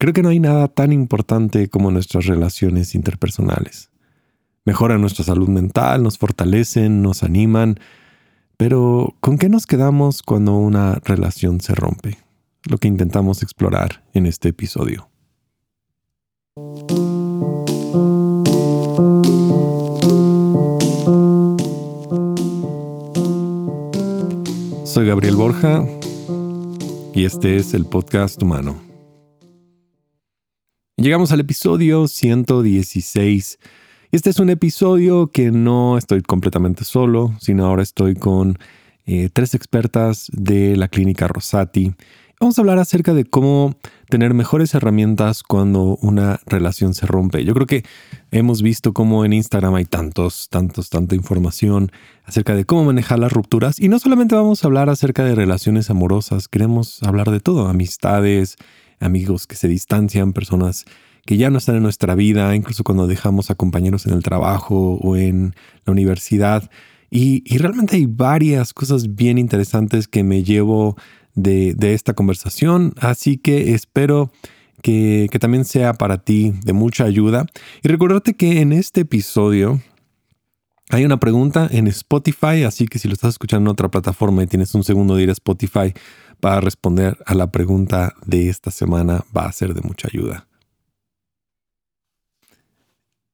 Creo que no hay nada tan importante como nuestras relaciones interpersonales. Mejoran nuestra salud mental, nos fortalecen, nos animan, pero ¿con qué nos quedamos cuando una relación se rompe? Lo que intentamos explorar en este episodio. Soy Gabriel Borja y este es el podcast humano. Llegamos al episodio 116. Este es un episodio que no estoy completamente solo, sino ahora estoy con eh, tres expertas de la clínica Rosati. Vamos a hablar acerca de cómo tener mejores herramientas cuando una relación se rompe. Yo creo que hemos visto cómo en Instagram hay tantos, tantos, tanta información acerca de cómo manejar las rupturas. Y no solamente vamos a hablar acerca de relaciones amorosas, queremos hablar de todo, amistades, amigos que se distancian, personas que ya no están en nuestra vida, incluso cuando dejamos a compañeros en el trabajo o en la universidad. Y, realmente hay varias cosas bien interesantes que me llevo de, esta conversación, así que espero que, que, también sea para ti de mucha ayuda. Y recordarte que en este episodio hay una pregunta en Spotify, así que si lo estás escuchando en otra plataforma y tienes un segundo de ir a Spotify, para responder a la pregunta de esta semana va a ser de mucha ayuda.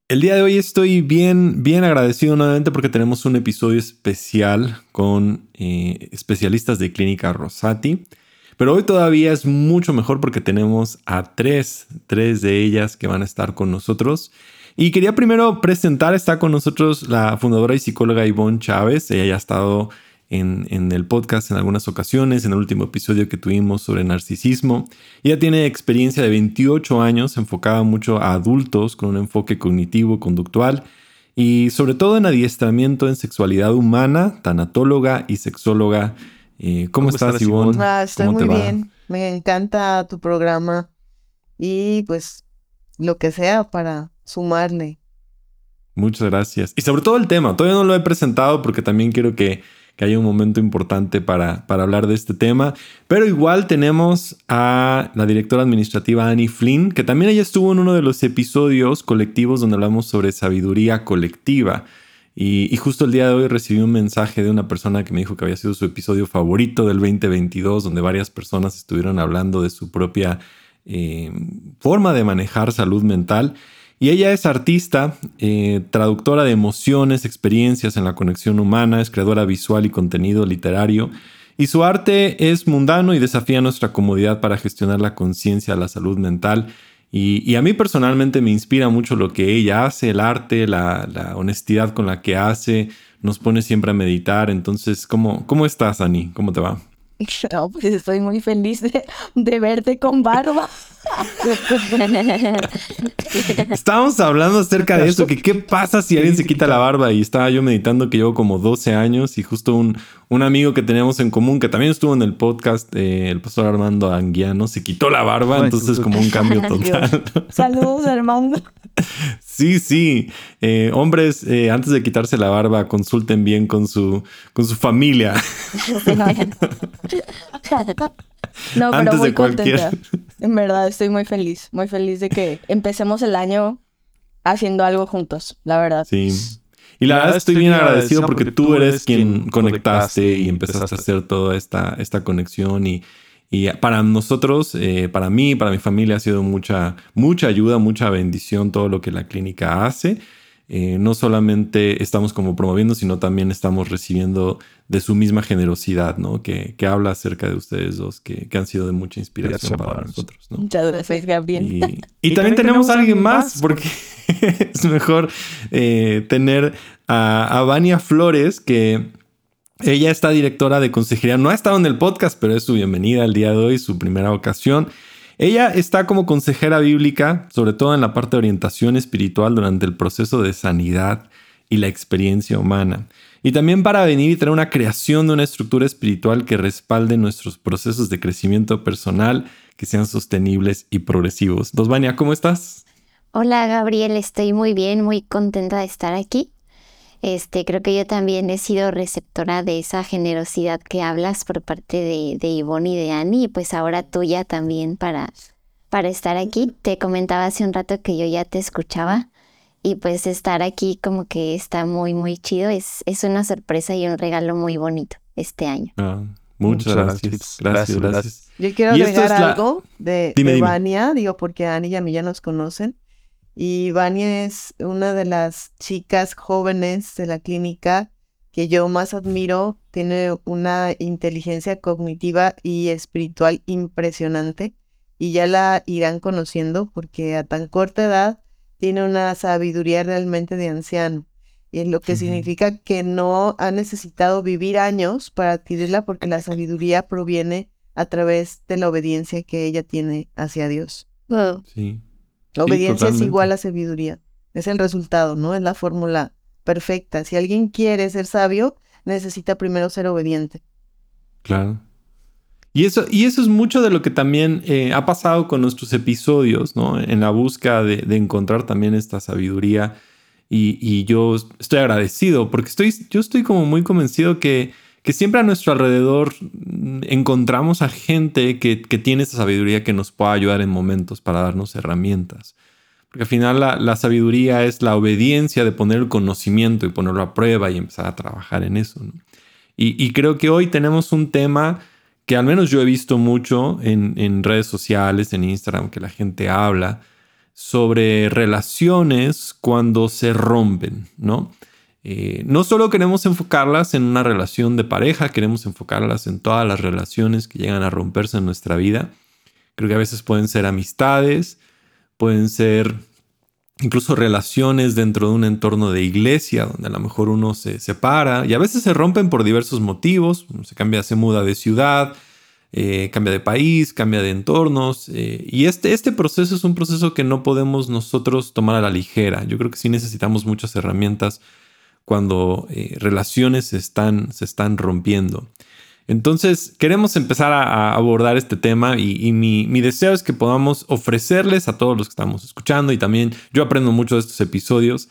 El día de hoy estoy bien, bien agradecido nuevamente porque tenemos un episodio especial con eh, especialistas de Clínica Rosati. Pero hoy todavía es mucho mejor porque tenemos a tres, tres de ellas que van a estar con nosotros. Y quería primero presentar, está con nosotros la fundadora y psicóloga Ivonne Chávez. Ella ya ha estado en, el podcast en algunas ocasiones, en el último episodio que tuvimos sobre narcisismo. Ella tiene experiencia de 28 años enfocada mucho a adultos con un enfoque cognitivo, conductual y sobre todo en adiestramiento en sexualidad humana, tanatóloga y sexóloga. Eh, ¿cómo, estás, Ivonne? Ah, estoy muy bien. Me encanta tu programa y pues lo que sea para sumarle. Muchas gracias. Y sobre todo el tema, todavía no lo he presentado porque también quiero que que haya un momento importante para, para hablar de este tema. Pero igual tenemos a la directora administrativa Annie Flynn, que también ella estuvo en uno de los episodios colectivos donde hablamos sobre sabiduría colectiva. Y, justo el día de hoy recibí un mensaje de una persona que me dijo que había sido su episodio favorito del 2022, donde varias personas estuvieron hablando de su propia eh, forma de manejar salud mental. Y ella es artista, eh, traductora de emociones, experiencias en la conexión humana, es creadora visual y contenido literario. Y su arte es mundano y desafía nuestra comodidad para gestionar la conciencia, la salud mental. Y, a mí personalmente me inspira mucho lo que ella hace, el arte, la, honestidad con la que hace, nos pone siempre a meditar. Entonces, ¿cómo, cómo estás, Ani? ¿Cómo te va? No, pues estoy muy feliz de, verte con barba. Estábamos hablando acerca de eso, que qué pasa si alguien se quita la barba y estaba yo meditando que llevo como 12 años y justo un, un amigo que teníamos en común que también estuvo en el podcast, eh, el pastor Armando Anguiano, se quitó la barba, entonces como un cambio total. Saludos Armando. Sí, sí. Eh, hombres, eh, antes de quitarse la barba, consulten bien con su, con su familia. no, pero muy contenta. En verdad, estoy muy feliz, muy feliz de que empecemos el año haciendo algo juntos, la verdad. Sí. Y la verdad estoy bien agradecido porque tú eres quien conectaste y empezaste a hacer toda esta, esta conexión y, y para nosotros, eh, para mí, para mi familia ha sido mucha, mucha ayuda, mucha bendición todo lo que la clínica hace. Eh, no solamente estamos como promoviendo, sino también estamos recibiendo de su misma generosidad, ¿no? Que, que habla acerca de ustedes dos, que, que han sido de mucha inspiración para nosotros, ¿no? Muchas gracias, Gabriel. Y, también, tenemos a alguien más, porque es mejor eh, tener a, a Vania Flores, que ella está directora de consejería, no ha estado en el podcast, pero es su bienvenida al día de hoy, su primera ocasión. Ella está como consejera bíblica, sobre todo en la parte de orientación espiritual durante el proceso de sanidad y la experiencia humana. Y también para venir y traer una creación de una estructura espiritual que respalde nuestros procesos de crecimiento personal, que sean sostenibles y progresivos. Dosvania, ¿cómo estás? Hola Gabriel, estoy muy bien, muy contenta de estar aquí. Este, creo que yo también he sido receptora de esa generosidad que hablas por parte de, de Ivonne y de Annie, y pues ahora tuya también para, para estar aquí. Te comentaba hace un rato que yo ya te escuchaba y pues estar aquí como que está muy, muy chido. Es, es una sorpresa y un regalo muy bonito este año. Ah, muchas, gracias. Gracias, gracias. Yo quiero agregar algo de, Vania, digo, porque Ani y a mí ya nos conocen. Y Vania es una de las chicas jóvenes de la clínica que yo más admiro. Tiene una inteligencia cognitiva y espiritual impresionante. Y ya la irán conociendo porque a tan corta edad tiene una sabiduría realmente de anciano. Y lo que significa que no ha necesitado vivir años para adquirirla porque la sabiduría proviene a través de la obediencia que ella tiene hacia Dios. Sí. La obediencia es igual a sabiduría. Es el resultado, ¿no? Es la fórmula perfecta. Si alguien quiere ser sabio, necesita primero ser obediente. Claro. Y eso, y eso es mucho de lo que también eh, ha pasado con nuestros episodios, ¿no? En la búsqueda de, encontrar también esta sabiduría. Y, y, yo estoy agradecido porque estoy, yo estoy como muy convencido que que siempre a nuestro alrededor encontramos a gente que, tiene esa sabiduría que nos pueda ayudar en momentos para darnos herramientas. Porque al final la, sabiduría es la obediencia de poner el conocimiento y ponerlo a prueba y empezar a trabajar en eso. Y, creo que hoy tenemos un tema que al menos yo he visto mucho en, en redes sociales, en Instagram, que la gente habla sobre relaciones cuando se rompen, ¿no? Eh, no solo queremos enfocarlas en una relación de pareja, queremos enfocarlas en todas las relaciones que llegan a romperse en nuestra vida. Creo que a veces pueden ser amistades, pueden ser incluso relaciones dentro de un entorno de iglesia, donde a lo mejor uno se separa y a veces se rompen por diversos motivos, se cambia, se muda de ciudad, eh, cambia de país, cambia de entornos. Eh, y este, este proceso es un proceso que no podemos nosotros tomar a la ligera. Yo creo que sí necesitamos muchas herramientas cuando eh, relaciones se están, se están rompiendo. Entonces, queremos empezar a, abordar este tema y, mi, deseo es que podamos ofrecerles a todos los que estamos escuchando y también yo aprendo mucho de estos episodios,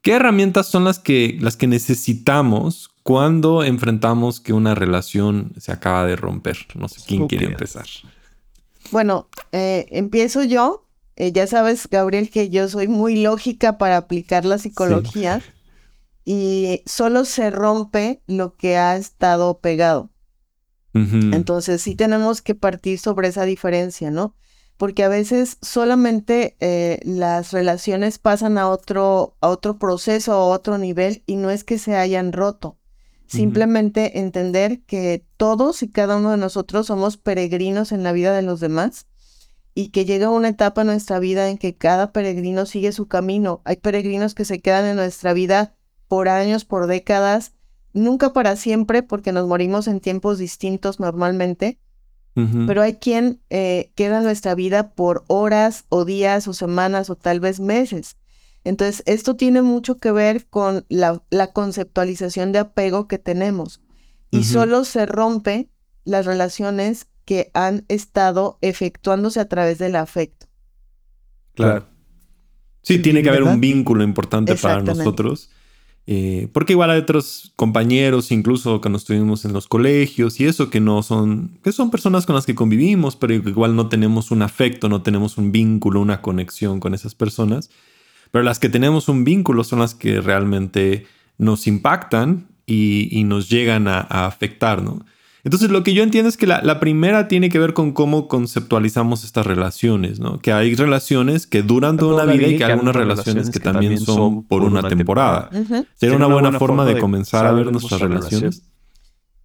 qué herramientas son las que, las que necesitamos cuando enfrentamos que una relación se acaba de romper. No sé quién quiere empezar. Bueno, eh, empiezo yo. Eh, ya sabes, Gabriel, que yo soy muy lógica para aplicar la psicología y solo se rompe lo que ha estado pegado. Entonces sí tenemos que partir sobre esa diferencia, ¿no? Porque a veces solamente eh, las relaciones pasan a otro, a otro proceso, a otro nivel, y no es que se hayan roto. Simplemente entender que todos y cada uno de nosotros somos peregrinos en la vida de los demás y que llega una etapa en nuestra vida en que cada peregrino sigue su camino. Hay peregrinos que se quedan en nuestra vida por años, por décadas, nunca para siempre, porque nos morimos en tiempos distintos normalmente, pero hay quien eh, queda en nuestra vida por horas o días o semanas o tal vez meses. Entonces, esto tiene mucho que ver con la, conceptualización de apego que tenemos. Y solo se rompe las relaciones que han estado efectuándose a través del afecto. Claro. Sí, tiene que haber un vínculo importante para nosotros eh, porque igual hay otros compañeros, incluso cuando estuvimos en los colegios y eso, que no son, que son personas con las que convivimos, pero igual no tenemos un afecto, no tenemos un vínculo, una conexión con esas personas. Pero las que tenemos un vínculo son las que realmente nos impactan y, nos llegan a, a afectar, ¿no? Entonces lo que yo entiendo es que la, primera tiene que ver con cómo conceptualizamos estas relaciones, ¿no? Que hay relaciones que duran toda una vida y que hay algunas relaciones que también son por una temporada. ¿Sería una, buena, forma de comenzar a ver nuestras relaciones?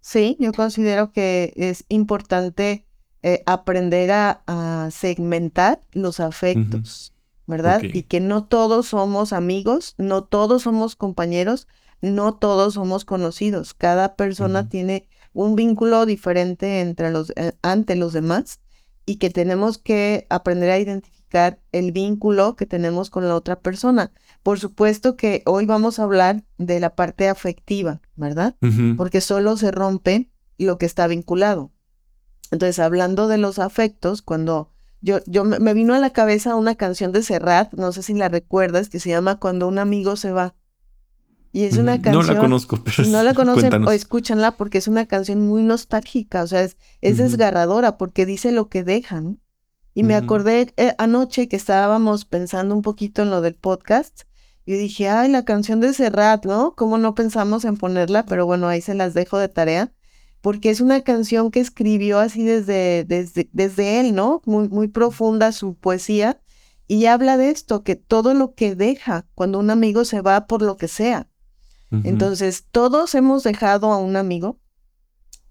Sí, yo considero que es importante eh, aprender a, segmentar los afectos, ¿verdad? Y que no todos somos amigos, no todos somos compañeros, no todos somos conocidos. Cada persona tiene un vínculo diferente entre los, eh, ante los demás y que tenemos que aprender a identificar el vínculo que tenemos con la otra persona. Por supuesto que hoy vamos a hablar de la parte afectiva, ¿verdad? Porque solo se rompe lo que está vinculado. Entonces, hablando de los afectos, cuando yo, yo me vino a la cabeza una canción de Serrat, no sé si la recuerdas, que se llama Cuando un amigo se va. Y es una canción. No la conozco, pero. Si no la conocen o escúchanla porque es una canción muy nostálgica, o sea, es, desgarradora porque dice lo que dejan. Y me acordé eh, anoche que estábamos pensando un poquito en lo del podcast. Y dije, ay, la canción de Serrat, ¿no? ¿Cómo no pensamos en ponerla? Pero bueno, ahí se las dejo de tarea. Porque es una canción que escribió así desde, desde, desde él, ¿no? Muy, muy profunda su poesía. Y habla de esto, que todo lo que deja cuando un amigo se va por lo que sea. Entonces, todos hemos dejado a un amigo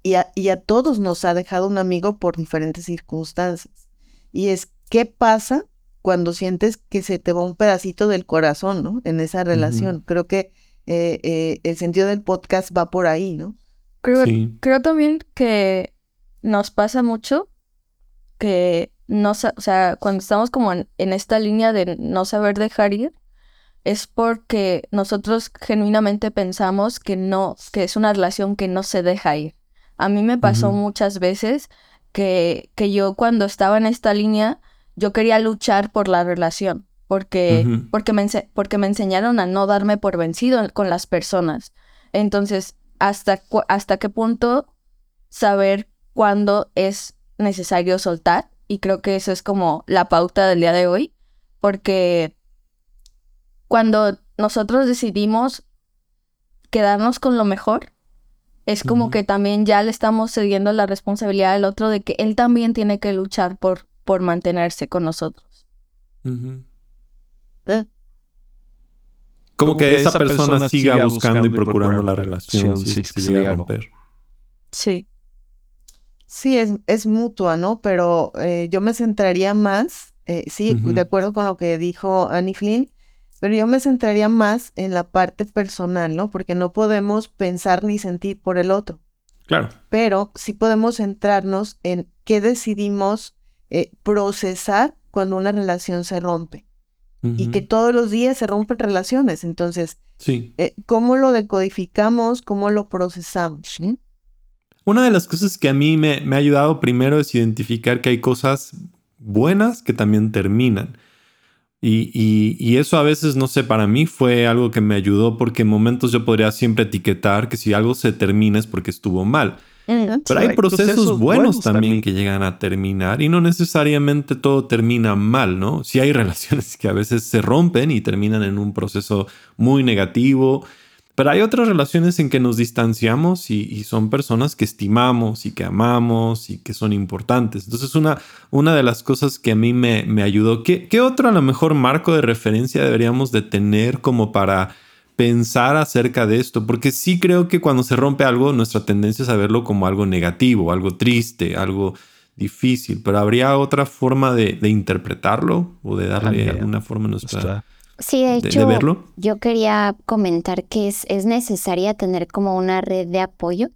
y a, y a todos nos ha dejado un amigo por diferentes circunstancias. Y es, ¿qué pasa cuando sientes que se te va un pedacito del corazón, ¿no? En esa relación. Creo que eh, eh, el sentido del podcast va por ahí, ¿no? Creo, creo también que nos pasa mucho que no, o sea, cuando estamos como en, esta línea de no saber dejar ir, es porque nosotros genuinamente pensamos que no, que es una relación que no se deja ir. A mí me pasó muchas veces que, que yo cuando estaba en esta línea, yo quería luchar por la relación, porque, porque, me, porque me enseñaron a no darme por vencido con las personas. Entonces, ¿hasta, hasta qué punto saber cuándo es necesario soltar? Y creo que eso es como la pauta del día de hoy, porque cuando nosotros decidimos quedarnos con lo mejor, es como que también ya le estamos cediendo la responsabilidad al otro de que él también tiene que luchar por, por mantenerse con nosotros. ¿Eh? Como, que, esa, persona, siga buscando, y procurando, la relación si, se a romper. Sí. Sí, es, es mutua, ¿no? Pero eh, yo me centraría más, eh, sí, de acuerdo con lo que dijo Annie Flynn, pero yo me centraría más en la parte personal, ¿no? Porque no podemos pensar ni sentir por el otro. Claro. Pero sí podemos centrarnos en qué decidimos eh, procesar cuando una relación se rompe. Y que todos los días se rompen relaciones. Entonces, sí. Eh, ¿cómo lo decodificamos? ¿Cómo lo procesamos? Una de las cosas que a mí me, me ha ayudado primero es identificar que hay cosas buenas que también terminan. Y, y, eso a veces, no sé, para mí fue algo que me ayudó porque en momentos yo podría siempre etiquetar que si algo se termina es porque estuvo mal. Pero hay procesos, buenos, también, que llegan a terminar y no necesariamente todo termina mal, ¿no? Sí hay relaciones que a veces se rompen y terminan en un proceso muy negativo pero hay otras relaciones en que nos distanciamos y, son personas que estimamos y que amamos y que son importantes. Entonces, una, una de las cosas que a mí me, me ayudó, ¿qué, ¿qué, otro a lo mejor marco de referencia deberíamos de tener como para pensar acerca de esto? Porque sí creo que cuando se rompe algo, nuestra tendencia es a verlo como algo negativo, algo triste, algo difícil, pero ¿habría otra forma de, interpretarlo o de darle alguna forma a nuestra... Sí, de hecho, yo quería comentar que es, es necesaria tener como una red de apoyo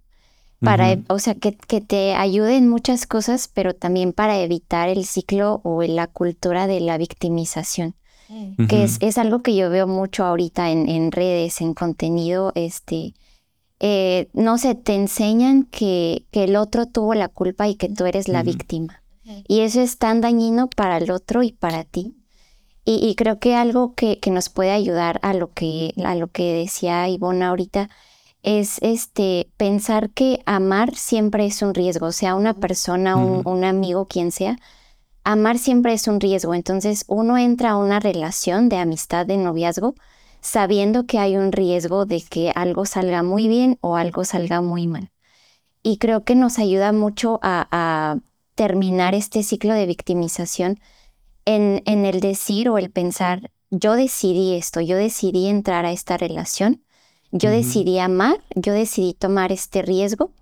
para, o sea, que, que, te ayude en muchas cosas, pero también para evitar el ciclo o la cultura de la victimización, que es, es, algo que yo veo mucho ahorita en, en redes, en contenido, este, eh, no sé, te enseñan que, que, el otro tuvo la culpa y que tú eres la víctima. Y eso es tan dañino para el otro y para ti. Y, creo que algo que, nos puede ayudar a lo que, a lo que decía Ivonne ahorita es este pensar que amar siempre es un riesgo, sea una persona, un, un, amigo, quien sea, amar siempre es un riesgo. Entonces uno entra a una relación de amistad, de noviazgo, sabiendo que hay un riesgo de que algo salga muy bien o algo salga muy mal. Y creo que nos ayuda mucho a, a terminar este ciclo de victimización en, en el decir o el pensar, yo decidí esto, yo decidí entrar a esta relación, yo decidí amar, yo decidí tomar este riesgo,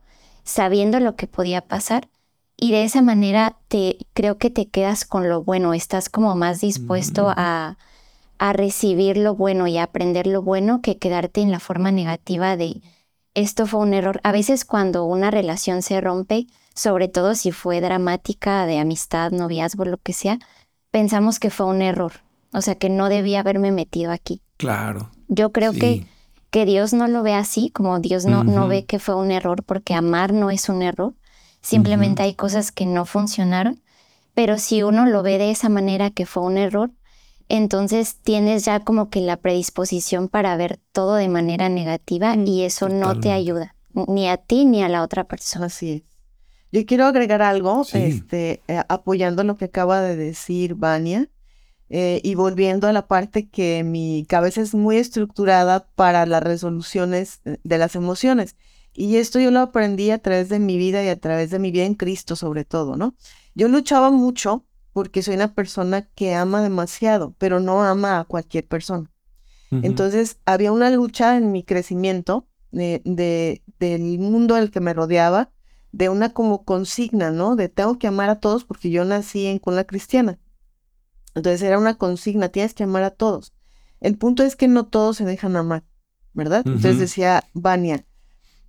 sabiendo lo que podía pasar. Y de esa manera te creo que te quedas con lo bueno, estás como más dispuesto a, a recibir lo bueno y a aprender lo bueno que quedarte en la forma negativa de esto fue un error. A veces cuando una relación se rompe, sobre todo si fue dramática, de amistad, noviazgo, lo que sea, pensamos que fue un error, o sea, que no debía haberme metido aquí. Claro. Yo creo que, que Dios no lo ve así, como Dios no, no ve que fue un error, porque amar no es un error, simplemente hay cosas que no funcionaron, pero si uno lo ve de esa manera que fue un error, entonces tienes ya como que la predisposición para ver todo de manera negativa y eso no te ayuda, ni a ti ni a la otra persona. Así es. Yo quiero agregar algo, este, eh, apoyando lo que acaba de decir Vania. Eh, y volviendo a la parte que mi cabeza es muy estructurada para las resoluciones de las emociones. Y esto yo lo aprendí a través de mi vida y a través de mi vida en Cristo sobre todo, ¿no? Yo luchaba mucho porque soy una persona que ama demasiado, pero no ama a cualquier persona. Entonces había una lucha en mi crecimiento de, de, del mundo al que me rodeaba, de una como consigna, ¿no? De tengo que amar a todos porque yo nací en cuna cristiana. Entonces era una consigna, tienes que amar a todos. El punto es que no todos se dejan amar, ¿verdad? Entonces decía Vania,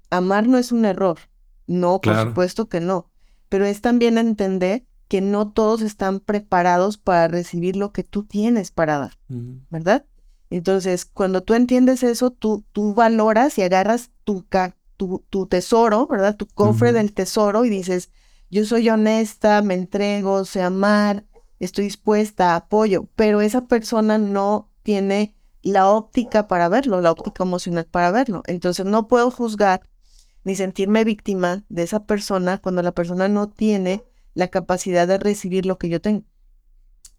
amar no es un error. No, por supuesto que no. Pero es también entender que no todos están preparados para recibir lo que tú tienes para dar, ¿verdad? Entonces, cuando tú entiendes eso, tú, tú valoras y agarras tu, tu, tu tesoro, ¿verdad? Tu cofre del tesoro y dices, yo soy honesta, me entrego, sé amar, estoy dispuesta, apoyo, pero esa persona no tiene la óptica para verlo, la óptica emocional para verlo. Entonces no puedo juzgar ni sentirme víctima de esa persona cuando la persona no tiene la capacidad de recibir lo que yo tengo.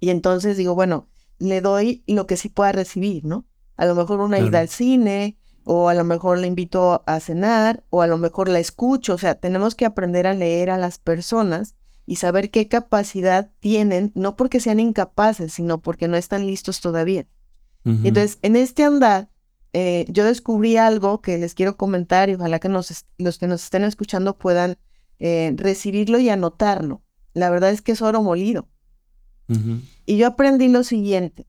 Y entonces digo, bueno, le doy lo que sí pueda recibir, ¿no? A lo mejor una ida al cine, o a lo mejor la invito a cenar, o a lo mejor la escucho. O sea, tenemos que aprender a leer a las personas y saber qué capacidad tienen, no porque sean incapaces, sino porque no están listos todavía. Entonces, en este andar, eh, yo descubrí algo que les quiero comentar y ojalá que nos, los que nos estén escuchando puedan eh, recibirlo y anotarlo. La verdad es que es oro molido. Y yo aprendí lo siguiente.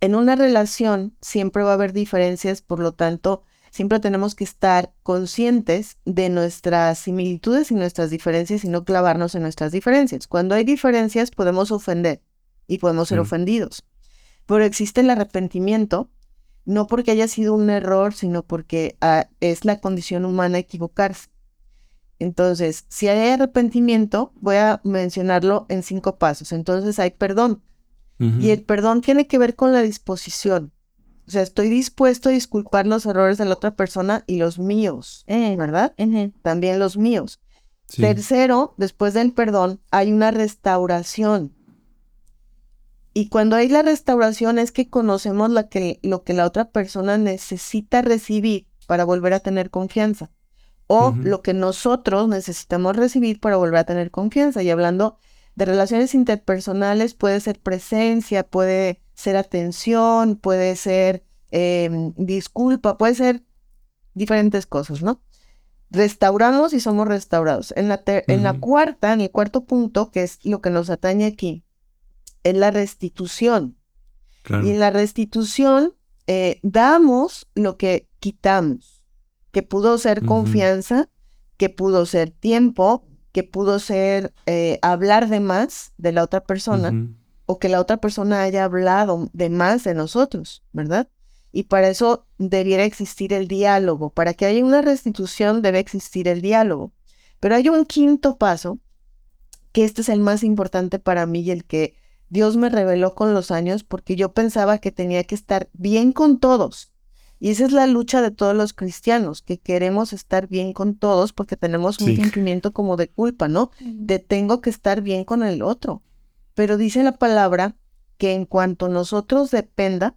En una relación siempre va a haber diferencias, por lo tanto, siempre tenemos que estar conscientes de nuestras similitudes y nuestras diferencias y no clavarnos en nuestras diferencias. Cuando hay diferencias podemos ofender y podemos ser ofendidos. Pero existe el arrepentimiento, no porque haya sido un error, sino porque ah, es la condición humana equivocarse. Entonces, si hay arrepentimiento, voy a mencionarlo en cinco pasos. Entonces hay perdón. Y el perdón tiene que ver con la disposición. O sea, estoy dispuesto a disculpar los errores de la otra persona y los míos, eh, ¿verdad? También los míos. Tercero, después del perdón, hay una restauración. Y cuando hay la restauración es que conocemos lo que, lo que la otra persona necesita recibir para volver a tener confianza. O lo que nosotros necesitamos recibir para volver a tener confianza. Y hablando de relaciones interpersonales, puede ser presencia, puede ser atención, puede ser em, disculpa, puede ser diferentes cosas, ¿no? Restauramos y somos restaurados. En la, en la cuarta, en el cuarto punto, que es lo que nos atañe aquí, es la restitución. Y en la restitución eh, damos lo que quitamos, que pudo ser confianza, que pudo ser tiempo, que pudo ser eh, hablar de más de la otra persona o que la otra persona haya hablado de más de nosotros, ¿verdad? Y para eso debiera existir el diálogo. Para que haya una restitución debe existir el diálogo. Pero hay un quinto paso, que este es el más importante para mí y el que Dios me reveló con los años, porque yo pensaba que tenía que estar bien con todos. Y esa es la lucha de todos los cristianos, que queremos estar bien con todos porque tenemos un sentimiento como de culpa, ¿no? De tengo que estar bien con el otro. Pero dice la palabra que en cuanto nosotros dependa,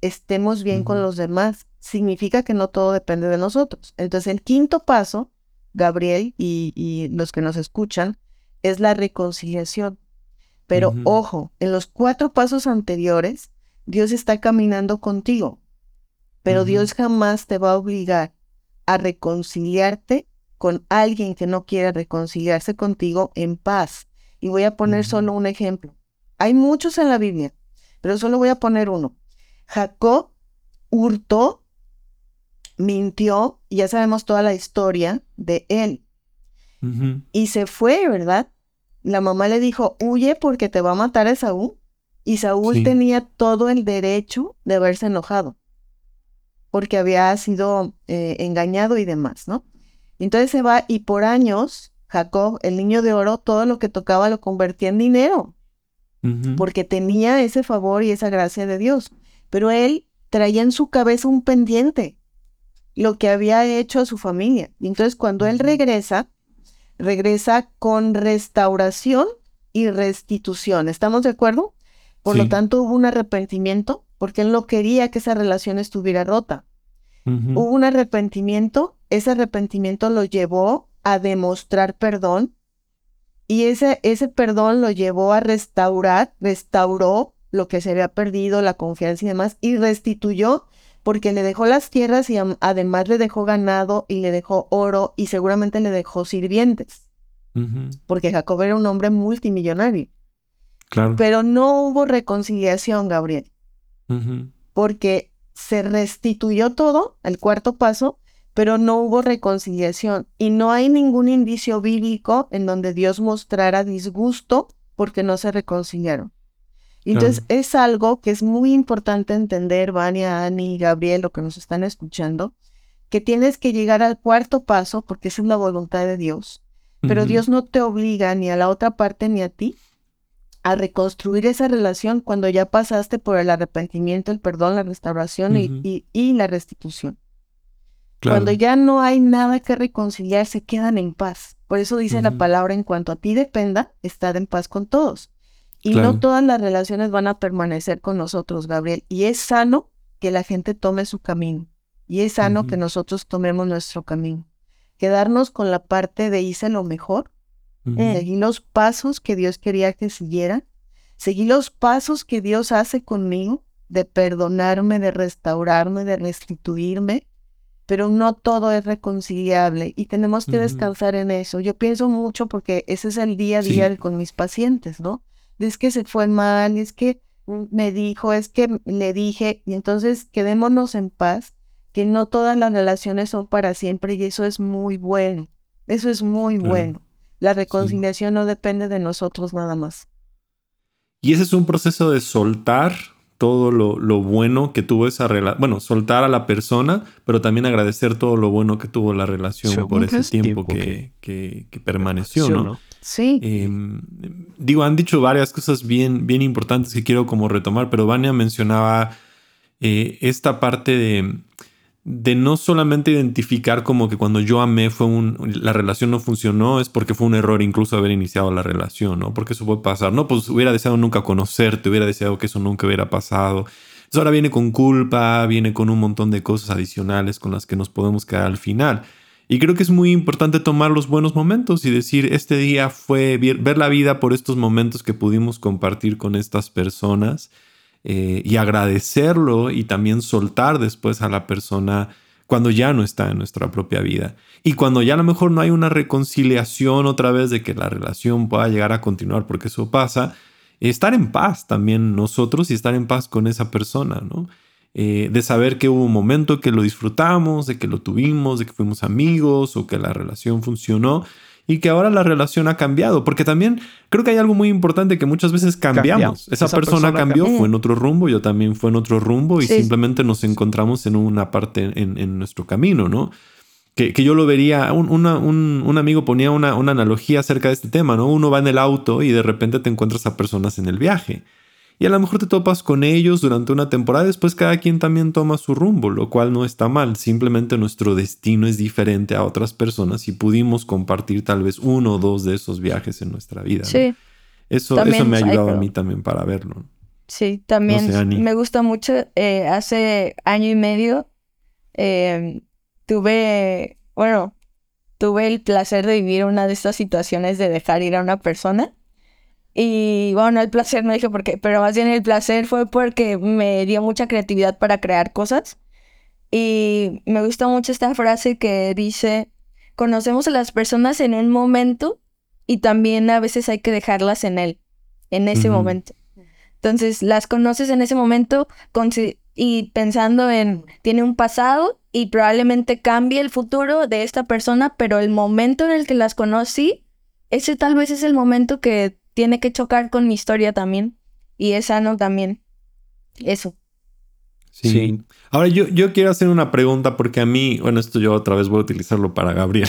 estemos bien con los demás. Significa que no todo depende de nosotros. Entonces el quinto paso, Gabriel y, los que nos escuchan, es la reconciliación. Pero ojo, en los cuatro pasos anteriores, Dios está caminando contigo, pero Dios jamás te va a obligar a reconciliarte con alguien que no quiera reconciliarse contigo en paz. Y voy a poner solo un ejemplo. Hay muchos en la Biblia, pero solo voy a poner uno. Jacob hurtó, mintió, y ya sabemos toda la historia de él. Y se fue, ¿verdad? La mamá le dijo, huye porque te va a matar a Saúl. Y Saúl tenía todo el derecho de haberse enojado, porque había sido eh, engañado y demás, ¿no? Entonces se va y por años Jacob, el niño de oro, todo lo que tocaba lo convertía en dinero, porque tenía ese favor y esa gracia de Dios. Pero él traía en su cabeza un pendiente, lo que había hecho a su familia. Y entonces cuando él regresa, regresa con restauración y restitución. ¿Estamos de acuerdo? Por lo tanto, hubo un arrepentimiento porque él no quería que esa relación estuviera rota. Hubo un arrepentimiento, ese arrepentimiento lo llevó a demostrar perdón y ese, ese perdón lo llevó a restaurar, restauró lo que se había perdido, la confianza y demás, y restituyó porque le dejó las tierras y además le dejó ganado y le dejó oro y seguramente le dejó sirvientes. Porque Jacob era un hombre multimillonario. Claro. Pero no hubo reconciliación, Gabriel. Porque se restituyó todo, el cuarto paso, pero no hubo reconciliación. Y no hay ningún indicio bíblico en donde Dios mostrara disgusto porque no se reconciliaron. Entonces es algo que es muy importante entender, Vania, Ani, Gabriel, lo que nos están escuchando, que tienes que llegar al cuarto paso porque esa es la voluntad de Dios. Pero Dios no te obliga ni a la otra parte ni a ti a reconstruir esa relación cuando ya pasaste por el arrepentimiento, el perdón, la restauración y, la restitución. Cuando ya no hay nada que reconciliar, se quedan en paz. Por eso dice la palabra, en cuanto a ti dependa, estar en paz con todos. Y no todas las relaciones van a permanecer con nosotros, Gabriel. Y es sano que la gente tome su camino. Y es sano que nosotros tomemos nuestro camino. Quedarnos con la parte de hice lo mejor, seguir los pasos que Dios quería que siguiera, seguir los pasos que Dios hace conmigo, de perdonarme, de restaurarme, de restituirme, pero no todo es reconciliable y tenemos que descansar en eso. Yo pienso mucho porque ese es el día a día con mis pacientes, ¿no? es que se fue mal, es que me dijo, es que le dije, y entonces quedémonos en paz, que no todas las relaciones son para siempre y eso es muy bueno, eso es muy bueno. La reconciliación no depende de nosotros nada más. Y ese es un proceso de soltar todo lo, lo bueno que tuvo esa relación, bueno, soltar a la persona, pero también agradecer todo lo bueno que tuvo la relación por ese tiempo, que, que, permaneció, ¿no? Sí. Em, digo, han dicho varias cosas bien, bien importantes que quiero como retomar, pero Vania mencionaba eh, esta parte de, de, no solamente identificar como que cuando yo amé fue un, la relación no funcionó, es porque fue un error incluso haber iniciado la relación, ¿no? Porque eso puede pasar, ¿no? Pues hubiera deseado nunca conocerte, hubiera deseado que eso nunca hubiera pasado. Eso ahora viene con culpa, viene con un montón de cosas adicionales con las que nos podemos quedar al final. Y creo que es muy importante tomar los buenos momentos y decir, este día fue ver la vida por estos momentos que pudimos compartir con estas personas eh, y agradecerlo y también soltar después a la persona cuando ya no está en nuestra propia vida. Y cuando ya a lo mejor no hay una reconciliación otra vez de que la relación pueda llegar a continuar, porque eso pasa, estar en paz también nosotros y estar en paz con esa persona, ¿no? Eh, de saber que hubo un momento que lo disfrutamos, de que lo tuvimos, de que fuimos amigos o que la relación funcionó y que ahora la relación ha cambiado, porque también creo que hay algo muy importante que muchas veces cambiamos. Esa, persona, cambió, fue en otro rumbo, yo también fue en otro rumbo y simplemente nos encontramos en una parte en, nuestro camino, ¿no? Que, yo lo vería, un, un, amigo ponía una, una analogía acerca de este tema, ¿no? Uno va en el auto y de repente te encuentras a personas en el viaje y a lo mejor te topas con ellos durante una temporada, después cada quien también toma su rumbo, lo cual no está mal, simplemente nuestro destino es diferente a otras personas y pudimos compartir tal vez uno o dos de esos viajes en nuestra vida. Sí. Eso, eso me ha ayudado a mí también para verlo. Sí, también me gusta mucho. Eh, hace año y medio em, tuve, bueno, tuve el placer de vivir una de estas situaciones de dejar ir a una persona y bueno, el placer no dije por qué, pero más bien el placer fue porque me dio mucha creatividad para crear cosas. Y me gusta mucho esta frase que dice, conocemos a las personas en un momento y también a veces hay que dejarlas en él, en ese momento. Entonces, las conoces en ese momento y pensando en, tiene un pasado y probablemente cambie el futuro de esta persona, pero el momento en el que las conocí, ese tal vez es el momento que tiene que chocar con mi historia también. Y es sano también. Eso. Sí. Ahora yo, yo quiero hacer una pregunta porque a mí, bueno, esto yo otra vez voy a utilizarlo para Gabriel,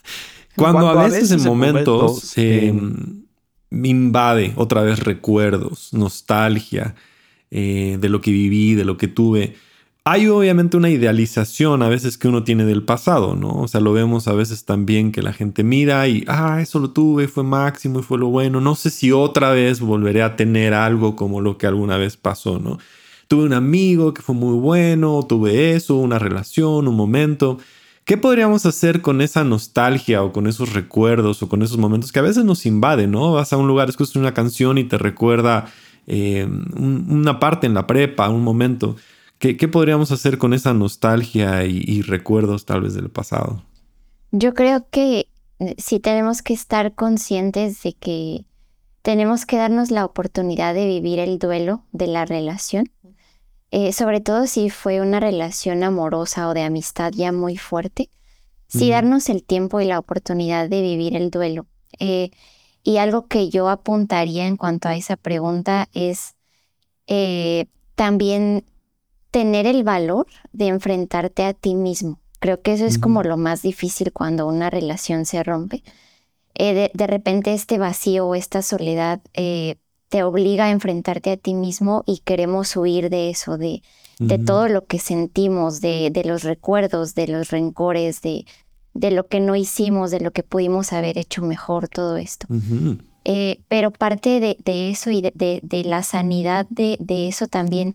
cuando, a, veces en momentos, me invade otra vez recuerdos, nostalgia eh, de lo que viví, de lo que tuve, hay obviamente una idealización a veces que uno tiene del pasado, ¿no? O sea, lo vemos a veces también que la gente mira y, ah, eso lo tuve, fue máximo y fue lo bueno. No sé si otra vez volveré a tener algo como lo que alguna vez pasó, ¿no? Tuve un amigo que fue muy bueno, tuve eso, una relación, un momento. ¿Qué podríamos hacer con esa nostalgia o con esos recuerdos o con esos momentos que a veces nos invaden, ¿no? Vas a un lugar, escuchas una canción y te recuerda eh, una parte en la prepa, un momento. ¿Qué, podríamos hacer con esa nostalgia y, recuerdos tal vez del pasado? Yo creo que eh, sí tenemos que estar conscientes de que tenemos que darnos la oportunidad de vivir el duelo de la relación, eh, sobre todo si fue una relación amorosa o de amistad ya muy fuerte, sí darnos el tiempo y la oportunidad de vivir el duelo. Eh, y algo que yo apuntaría en cuanto a esa pregunta es también tener el valor de enfrentarte a ti mismo. Creo que eso es como lo más difícil cuando una relación se rompe. Eh, de, repente este vacío o esta soledad eh, te obliga a enfrentarte a ti mismo y queremos huir de eso, de, de todo lo que sentimos, de, de, los recuerdos, de los rencores, de, de lo que no hicimos, de lo que pudimos haber hecho mejor, todo esto. Eh, pero parte de, eso y de, la sanidad de, eso también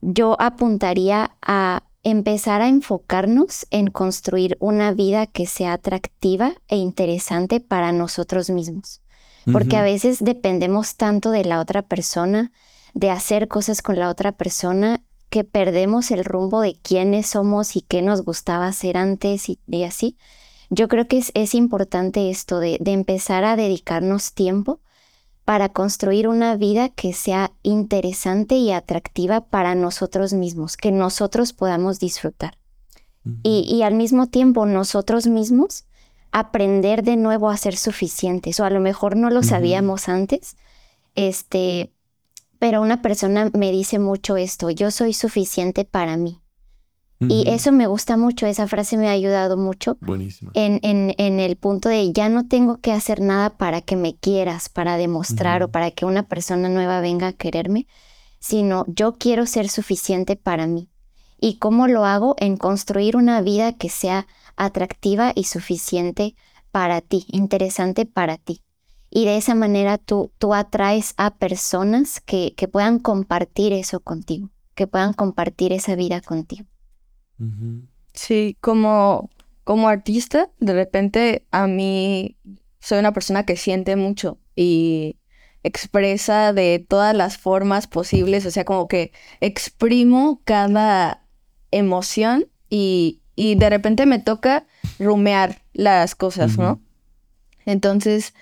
yo apuntaría a empezar a enfocarnos en construir una vida que sea atractiva e interesante para nosotros mismos. Porque a veces dependemos tanto de la otra persona, de hacer cosas con la otra persona, que perdemos el rumbo de quiénes somos y qué nos gustaba hacer antes y, así. Yo creo que es, importante esto de empezar a dedicarnos tiempo para construir una vida que sea interesante y atractiva para nosotros mismos, que nosotros podamos disfrutar. y, al mismo tiempo nosotros mismos aprender de nuevo a ser suficientes, o a lo mejor no lo sabíamos antes, este, pero una persona me dice mucho esto, yo soy suficiente para mí. Y eso me gusta mucho, esa frase me ha ayudado mucho. Buenísimo. En, en, en, el punto de ya no tengo que hacer nada para que me quieras, para demostrar o para que una persona nueva venga a quererme, sino yo quiero ser suficiente para mí. ¿Y cómo lo hago? En construir una vida que sea atractiva y suficiente para ti, interesante para ti. Y de esa manera tú, tú atraes a personas que, que puedan compartir eso contigo, que puedan compartir esa vida contigo. Sí, como, como artista, de repente a mí soy una persona que siente mucho y expresa de todas las formas posibles, o sea, como que exprimo cada emoción y, y de repente me toca rumear las cosas, ¿no? Entonces,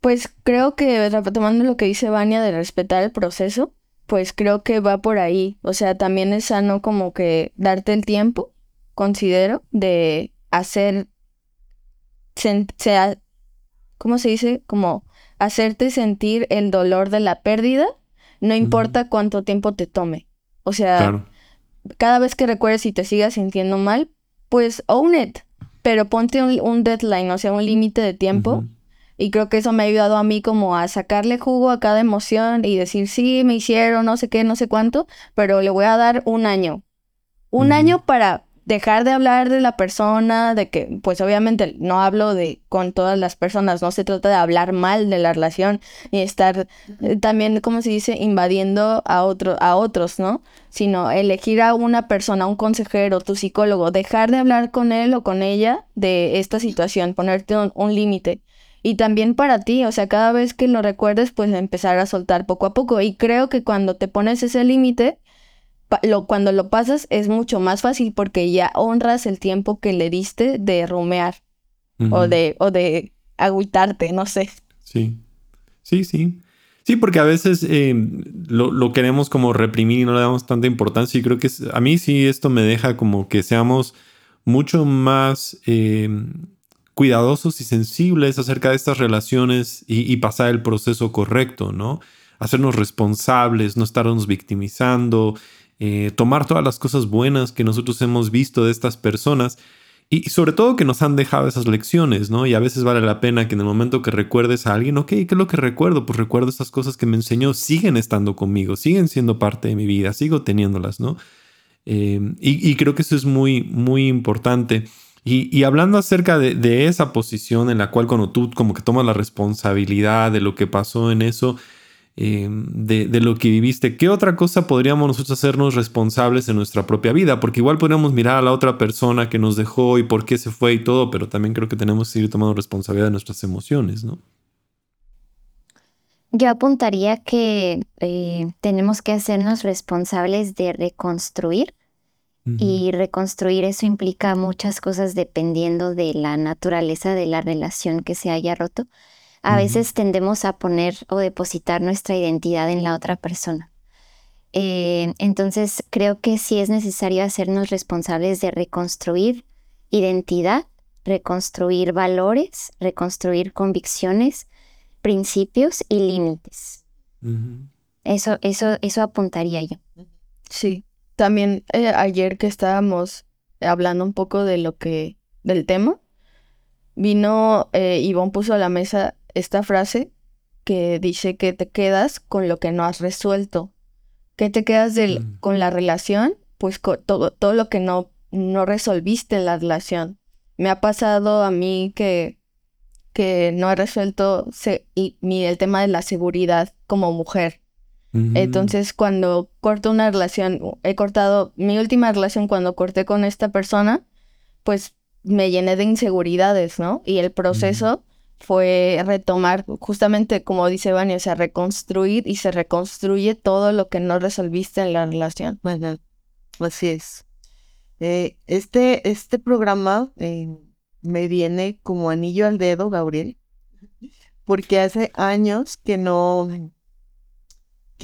pues creo que retomando lo que dice Vania de respetar el proceso, pues creo que va por ahí. O sea, también es sano como que darte el tiempo, considero, de hacer, sea, ¿cómo se dice? Como hacerte sentir el dolor de la pérdida, no importa cuánto tiempo te tome. O sea, cada vez que recuerdes y te sigas sintiendo mal, pues own it, pero ponte un, deadline, o sea, un límite de tiempo y creo que eso me ha ayudado a mí como a sacarle jugo a cada emoción y decir, sí, me hicieron, no sé qué, no sé cuánto, pero le voy a dar un año. Un año para dejar de hablar de la persona, de que, pues obviamente no hablo de con todas las personas, no se trata de hablar mal de la relación y estar eh, también, como se dice, invadiendo a, otro, a otros, ¿no? Sino elegir a una persona, un consejero, tu psicólogo, dejar de hablar con él o con ella de esta situación, ponerte un límite y también para ti, o sea, cada vez que lo recuerdes, pues empezar a soltar poco a poco. Y creo que cuando te pones ese límite, lo, cuando lo pasas es mucho más fácil porque ya honras el tiempo que le diste de rumear o de, o de agüitarte, no sé. Sí, sí, sí. Sí, porque a veces eh, lo, queremos como reprimir y no le damos tanta importancia. Y creo que a mí sí esto me deja como que seamos mucho más eh, cuidadosos y sensibles acerca de estas relaciones y, pasar el proceso correcto, ¿no? Hacernos responsables, no estarnos victimizando, eh, tomar todas las cosas buenas que nosotros hemos visto de estas personas y sobre todo que nos han dejado esas lecciones, ¿no? Y a veces vale la pena que en el momento que recuerdes a alguien, ok, ¿qué es lo que recuerdo? Pues recuerdo estas cosas que me enseñó, siguen estando conmigo, siguen siendo parte de mi vida, sigo teniéndolas, ¿no? Eh, y, creo que eso es muy, muy importante. Y, hablando acerca de, esa posición en la cual cuando tú como que tomas la responsabilidad de lo que pasó en eso, eh, de, lo que viviste, ¿qué otra cosa podríamos nosotros hacernos responsables en nuestra propia vida? Porque igual podríamos mirar a la otra persona que nos dejó y por qué se fue y todo, pero también creo que tenemos que seguir tomando responsabilidad de nuestras emociones, ¿no? Yo apuntaría que eh, tenemos que hacernos responsables de reconstruir y reconstruir eso implica muchas cosas dependiendo de la naturaleza de la relación que se haya roto. A veces tendemos a poner o depositar nuestra identidad en la otra persona. Eh, entonces creo que sí es necesario hacernos responsables de reconstruir identidad, reconstruir valores, reconstruir convicciones principios y límites. Eso, eso, eso apuntaría yo. Sí. También eh, ayer que estábamos hablando un poco de lo que, del tema, vino, eh, Ivonne puso a la mesa esta frase que dice que te quedas con lo que no has resuelto. ¿Qué te quedas mm. con la relación? Pues todo, todo lo que no, no resolviste en la relación. Me ha pasado a mí que que no he resuelto mi, el tema de la seguridad como mujer. Entonces, cuando corto una relación, he cortado mi última relación cuando corté con esta persona, pues me llené de inseguridades, ¿no? Y el proceso fue retomar, justamente como dice Vania, o sea, reconstruir y se reconstruye todo lo que no resolviste en la relación. Bueno, así es. Eh, este, este programa eh, me viene como anillo al dedo, Gabriel, porque hace años que no,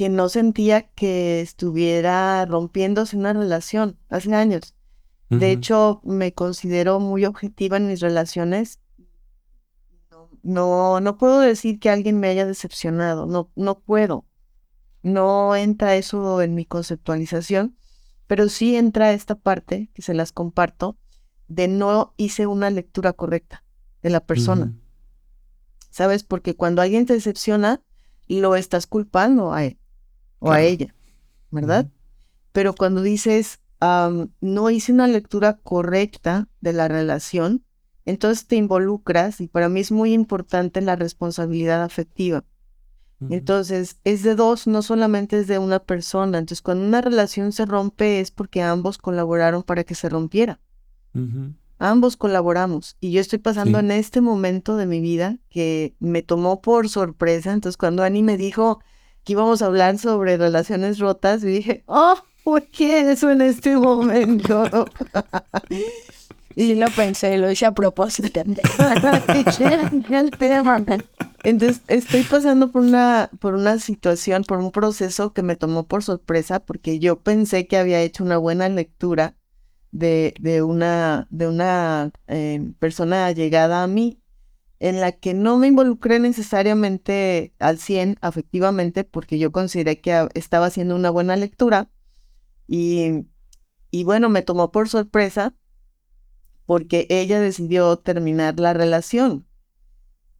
que no sentía que estuviera rompiéndose una relación, hace años. De hecho, me considero muy objetiva en mis relaciones. No, no puedo decir que alguien me haya decepcionado, no, no puedo. No entra eso en mi conceptualización, pero sí entra esta parte que se las comparto, de no hice una lectura correcta de la persona. ¿Sabes? Porque cuando alguien te decepciona, lo estás culpando a él o a ella, ¿verdad? Pero cuando dices, no hice una lectura correcta de la relación, entonces te involucras y para mí es muy importante la responsabilidad afectiva. Entonces, es de dos, no solamente es de una persona. Entonces, cuando una relación se rompe es porque ambos colaboraron para que se rompiera. Ambos colaboramos y yo estoy pasando en este momento de mi vida que me tomó por sorpresa. Entonces cuando Ani me dijo que íbamos a hablar sobre relaciones rotas, dije, oh, ¿por qué eso en este momento? y lo pensé, lo hice a propósito. Entonces estoy pasando por una, por una situación, por un proceso que me tomó por sorpresa porque yo pensé que había hecho una buena lectura de, una, de una eh, persona llegada a mí en la que no me involucré necesariamente al 100 afectivamente porque yo consideré que estaba haciendo una buena lectura y, y bueno, me tomó por sorpresa porque ella decidió terminar la relación.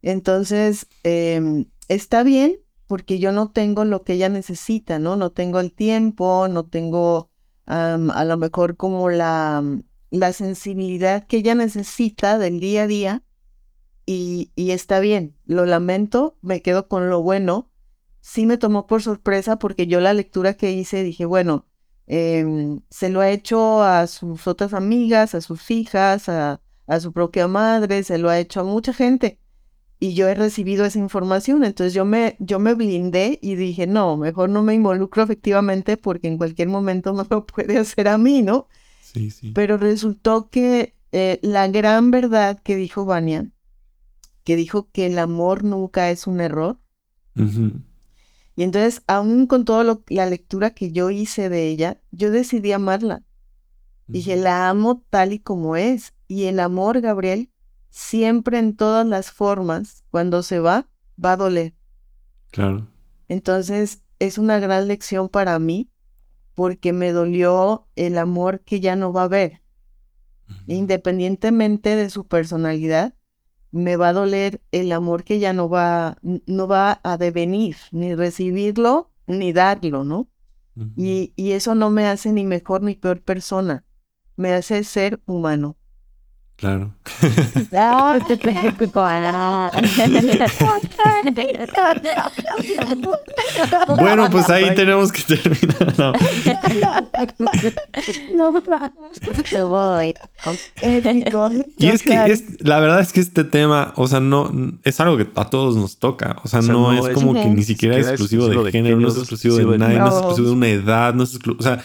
Entonces, em, está bien porque yo no tengo lo que ella necesita, ¿no? No tengo el tiempo, no tengo a lo mejor como la, la sensibilidad que ella necesita del día a día y, y, está bien, lo lamento, me quedo con lo bueno. Sí me tomó por sorpresa porque yo la lectura que hice dije, bueno, em, se lo ha hecho a sus otras amigas, a sus hijas, a, a su propia madre, se lo ha hecho a mucha gente y yo he recibido esa información. Entonces yo me, yo me blindé y dije, no, mejor no me involucro efectivamente porque en cualquier momento me lo puede hacer a mí, ¿no? Sí, sí. Pero resultó que eh, la gran verdad que dijo Vania, que dijo que el amor nunca es un error. Y entonces, aún con toda la lectura que yo hice de ella, yo decidí amarla. Dije, la amo tal y como es. Y el amor, Gabriel, siempre en todas las formas, cuando se va, va a doler. Claro. Entonces, es una gran lección para mí porque me dolió el amor que ya no va a haber. Independientemente de su personalidad, me va a doler el amor que ya no va, no va a devenir, ni recibirlo, ni darlo, ¿no? y, y eso no me hace ni mejor ni peor persona, me hace ser humano. Claro. bueno, pues ahí tenemos que terminar. y es que es, la verdad es que este tema, o sea, no es algo que a todos nos toca. O sea, no, es, como que ni siquiera es exclusivo de, género, no es exclusivo de nadie, no es exclusivo de una edad, no es exclusivo. O sea,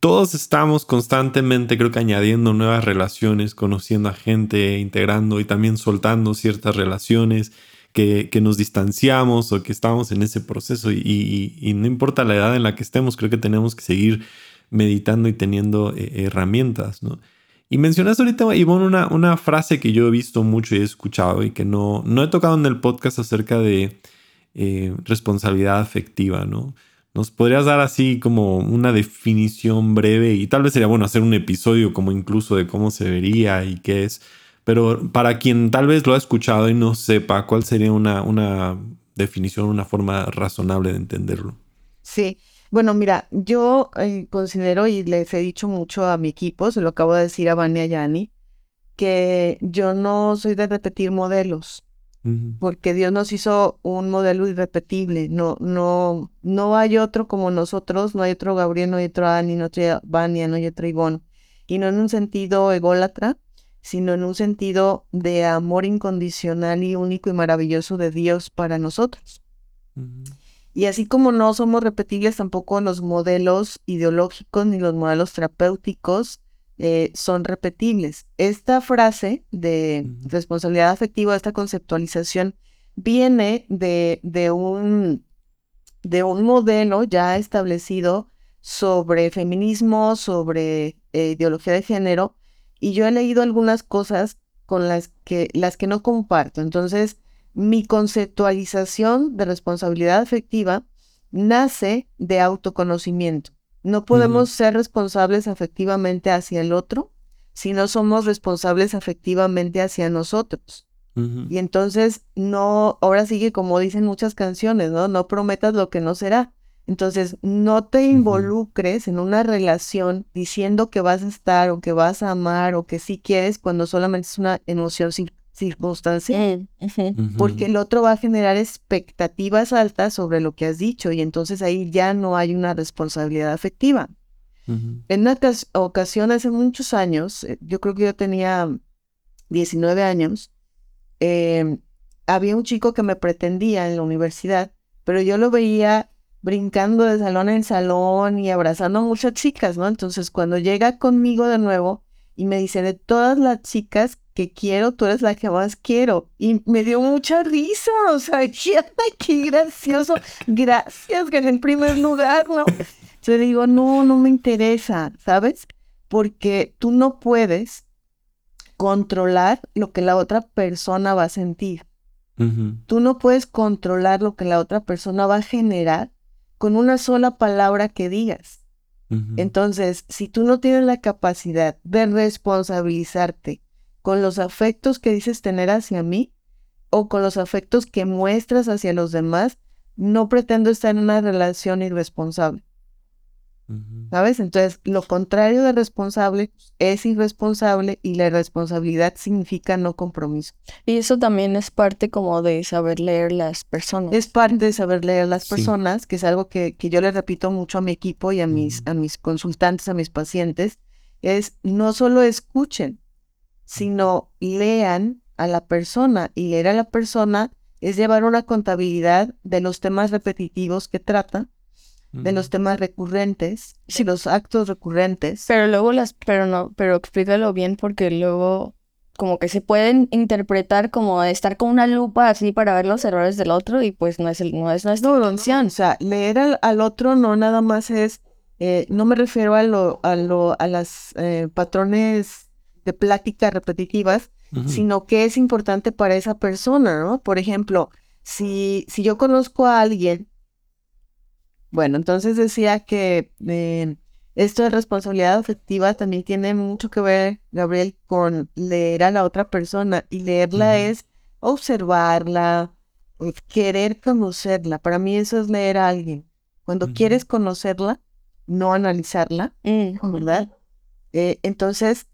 todos estamos constantemente, creo que añadiendo nuevas relaciones, conociendo a gente, integrando y también soltando ciertas relaciones que, nos distanciamos o que estamos en ese proceso y, no importa la edad en la que estemos, creo que tenemos que seguir meditando y teniendo eh, herramientas, ¿no? Y mencionaste ahorita, Ivonne, una, una frase que yo he visto mucho y he escuchado y que no, no he tocado en el podcast acerca de eh, responsabilidad afectiva, ¿no? ¿Nos podrías dar así como una definición breve? Y tal vez sería bueno hacer un episodio como incluso de cómo se vería y qué es. Pero para quien tal vez lo ha escuchado y no sepa, ¿cuál sería una, una definición, una forma razonable de entenderlo? Sí, bueno, mira, yo eh, considero y les he dicho mucho a mi equipo, se lo acabo de decir a Vania Yani, que yo no soy de repetir modelos porque Dios nos hizo un modelo irrepetible, no, no, no hay otro como nosotros, no hay otro Gabriel, no hay otro Ani, no hay otro Vania, no hay otro Ivonne, y no en un sentido ególatra, sino en un sentido de amor incondicional y único y maravilloso de Dios para nosotros. Y así como no somos repetibles tampoco los modelos ideológicos ni los modelos terapéuticos, eh, son repetibles. Esta frase de responsabilidad afectiva, esta conceptualización, viene de, de, un, de un modelo ya establecido sobre feminismo, sobre eh, ideología de género, y yo he leído algunas cosas con las que, las que no comparto. Entonces, mi conceptualización de responsabilidad afectiva nace de autoconocimiento. No podemos ser responsables afectivamente hacia el otro si no somos responsables afectivamente hacia nosotros. Y entonces no, ahora sigue como dicen muchas canciones, ¿no? No prometas lo que no será. Entonces, no te involucres en una relación diciendo que vas a estar o que vas a amar o que sí quieres cuando solamente es una emoción circunstancia, porque el otro va a generar expectativas altas sobre lo que has dicho y entonces ahí ya no hay una responsabilidad afectiva. En una ocasión hace muchos años, eh, yo creo que yo tenía 19 años, em, había un chico que me pretendía en la universidad, pero yo lo veía brincando de salón en salón y abrazando a muchas chicas, ¿no? Entonces cuando llega conmigo de nuevo y me dice, de todas las chicas que quiero, tú eres la que más quiero. Y me dio mucha risa, o sea, qué, gracioso. Gracias, que en primer lugar, ¿no? Yo digo, no, no me interesa, ¿sabes? Porque tú no puedes controlar lo que la otra persona va a sentir. Tú no puedes controlar lo que la otra persona va a generar con una sola palabra que digas. Entonces, si tú no tienes la capacidad de responsabilizarte con los afectos que dices tener hacia mí o con los afectos que muestras hacia los demás, no pretendo estar en una relación irresponsable. ¿Sabes? Entonces, lo contrario de responsable es irresponsable y la irresponsabilidad significa no compromiso. Y eso también es parte como de saber leer las personas. Es parte de saber leer las personas, que es algo que, que, yo le repito mucho a mi equipo y a mis, a mis consultantes, a mis pacientes, es no solo escuchen, sino lean a la persona. Y leer a la persona es llevar una contabilidad de los temas repetitivos que trata, de los temas recurrentes, y los actos recurrentes. Pero luego las, pero no, pero explícalo bien porque luego como que se pueden interpretar como estar con una lupa así para ver los errores del otro y pues no es el, no es, no función. o sea, leer al, otro no nada más es, eh, no me refiero a lo, a lo, a las eh, patrones de pláticas repetitivas, sino que es importante para esa persona, ¿no? Por ejemplo, si, si yo conozco a alguien, bueno, entonces decía que eh, esto de responsabilidad afectiva también tiene mucho que ver, Gabriel, con leer a la otra persona y leerla es observarla, querer conocerla. Para mí eso es leer a alguien. Cuando quieres conocerla, no analizarla, mm. ¿verdad? Eh, entonces,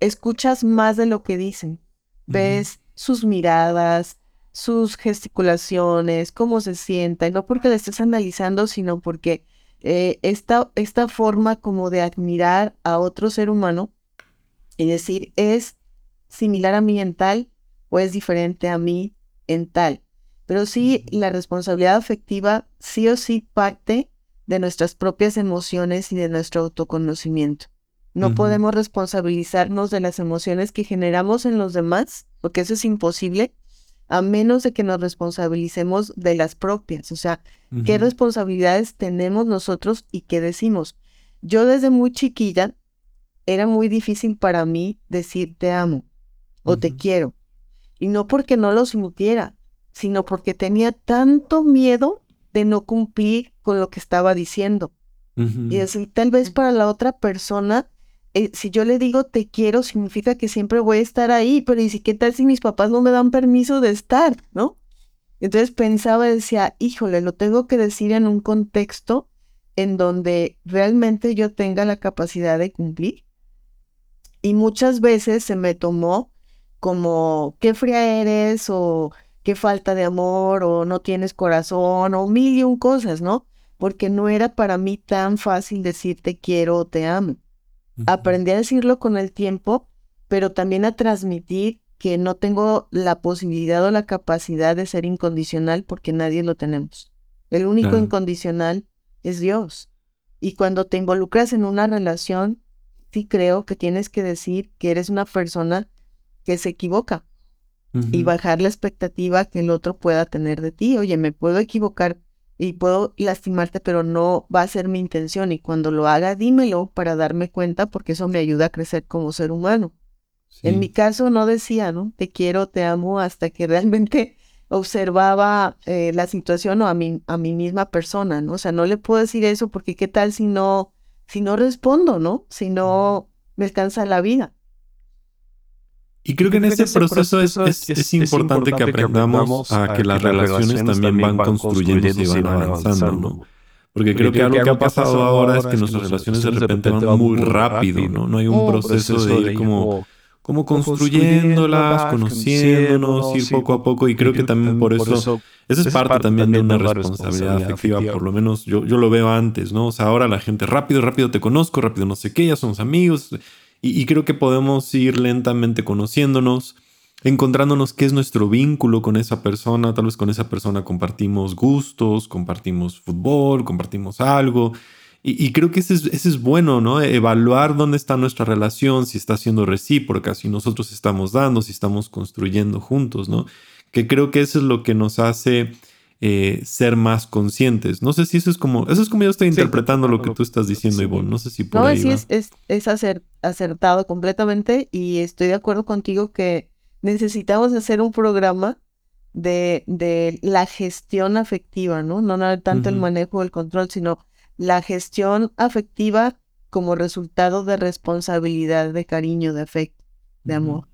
escuchas más de lo que dicen, ves sus miradas, sus gesticulaciones, cómo se sienta, y no porque la estés analizando, sino porque eh, esta, esta forma como de admirar a otro ser humano y decir, es similar a mí en tal o es diferente a mí en tal. Pero sí, la responsabilidad afectiva sí o sí parte de nuestras propias emociones y de nuestro autoconocimiento. No podemos responsabilizarnos de las emociones que generamos en los demás, porque eso es imposible, a menos de que nos responsabilicemos de las propias. O sea, ¿qué responsabilidades tenemos nosotros y qué decimos? Yo desde muy chiquilla era muy difícil para mí decir te amo o te quiero. Y no porque no lo sintiera, sino porque tenía tanto miedo de no cumplir con lo que estaba diciendo. Y así, tal vez para la otra persona, eh, si yo le digo te quiero, significa que siempre voy a estar ahí, pero ¿y si qué tal si mis papás no me dan permiso de estar, no? Entonces pensaba, decía, híjole, lo tengo que decir en un contexto en donde realmente yo tenga la capacidad de cumplir. Y muchas veces se me tomó como, qué fría eres o qué falta de amor o no tienes corazón o mil y un cosas, ¿no? Porque no era para mí tan fácil decir te quiero o te amo. Aprendí a decirlo con el tiempo, pero también a transmitir que no tengo la posibilidad o la capacidad de ser incondicional porque nadie lo tenemos. El único incondicional es Dios. Y cuando te involucras en una relación, sí creo que tienes que decir que eres una persona que se equivoca y bajar la expectativa que el otro pueda tener de ti. Oye, me puedo equivocar y puedo lastimarte, pero no va a ser mi intención. Y cuando lo haga, dímelo para darme cuenta porque eso me ayuda a crecer como ser humano. En mi caso no decía, ¿no? Te quiero, te amo, hasta que realmente observaba eh, la situación o a mi, a mi misma persona, ¿no? O sea, no le puedo decir eso porque qué tal si no, si no respondo, ¿no? Si no me alcanza la vida. Y creo que en ese proceso, es, es, importante que aprendamos a que las relaciones también van construyéndose y van avanzando, ¿no? Porque creo que algo que ha pasado ahora es que nuestras relaciones de repente van muy rápido, ¿no? No hay un proceso de ir como, como construyéndolas, conociéndonos, ir poco a poco. Y creo que también por eso, eso es parte también de una responsabilidad afectiva, por lo menos yo, yo lo veo antes, ¿no? O sea, ahora la gente rápido, rápido te conozco, rápido no sé qué, ya somos amigos y, creo que podemos ir lentamente conociéndonos, encontrándonos qué es nuestro vínculo con esa persona. Tal vez con esa persona compartimos gustos, compartimos fútbol, compartimos algo. Y, creo que ese es, ese es, bueno, ¿no? Evaluar dónde está nuestra relación, si está siendo recíproca, si nosotros estamos dando, si estamos construyendo juntos, ¿no? Que creo que eso es lo que nos hace eh, ser más conscientes. No sé si eso es como, eso es como yo estoy interpretando lo que tú estás diciendo, Ivonne. No sé si por no, ahí sí Es, es, es acertado completamente y estoy de acuerdo contigo que necesitamos hacer un programa de, de la gestión afectiva, ¿no? No, tanto el manejo o el control, sino la gestión afectiva como resultado de responsabilidad, de cariño, de afecto, de amor.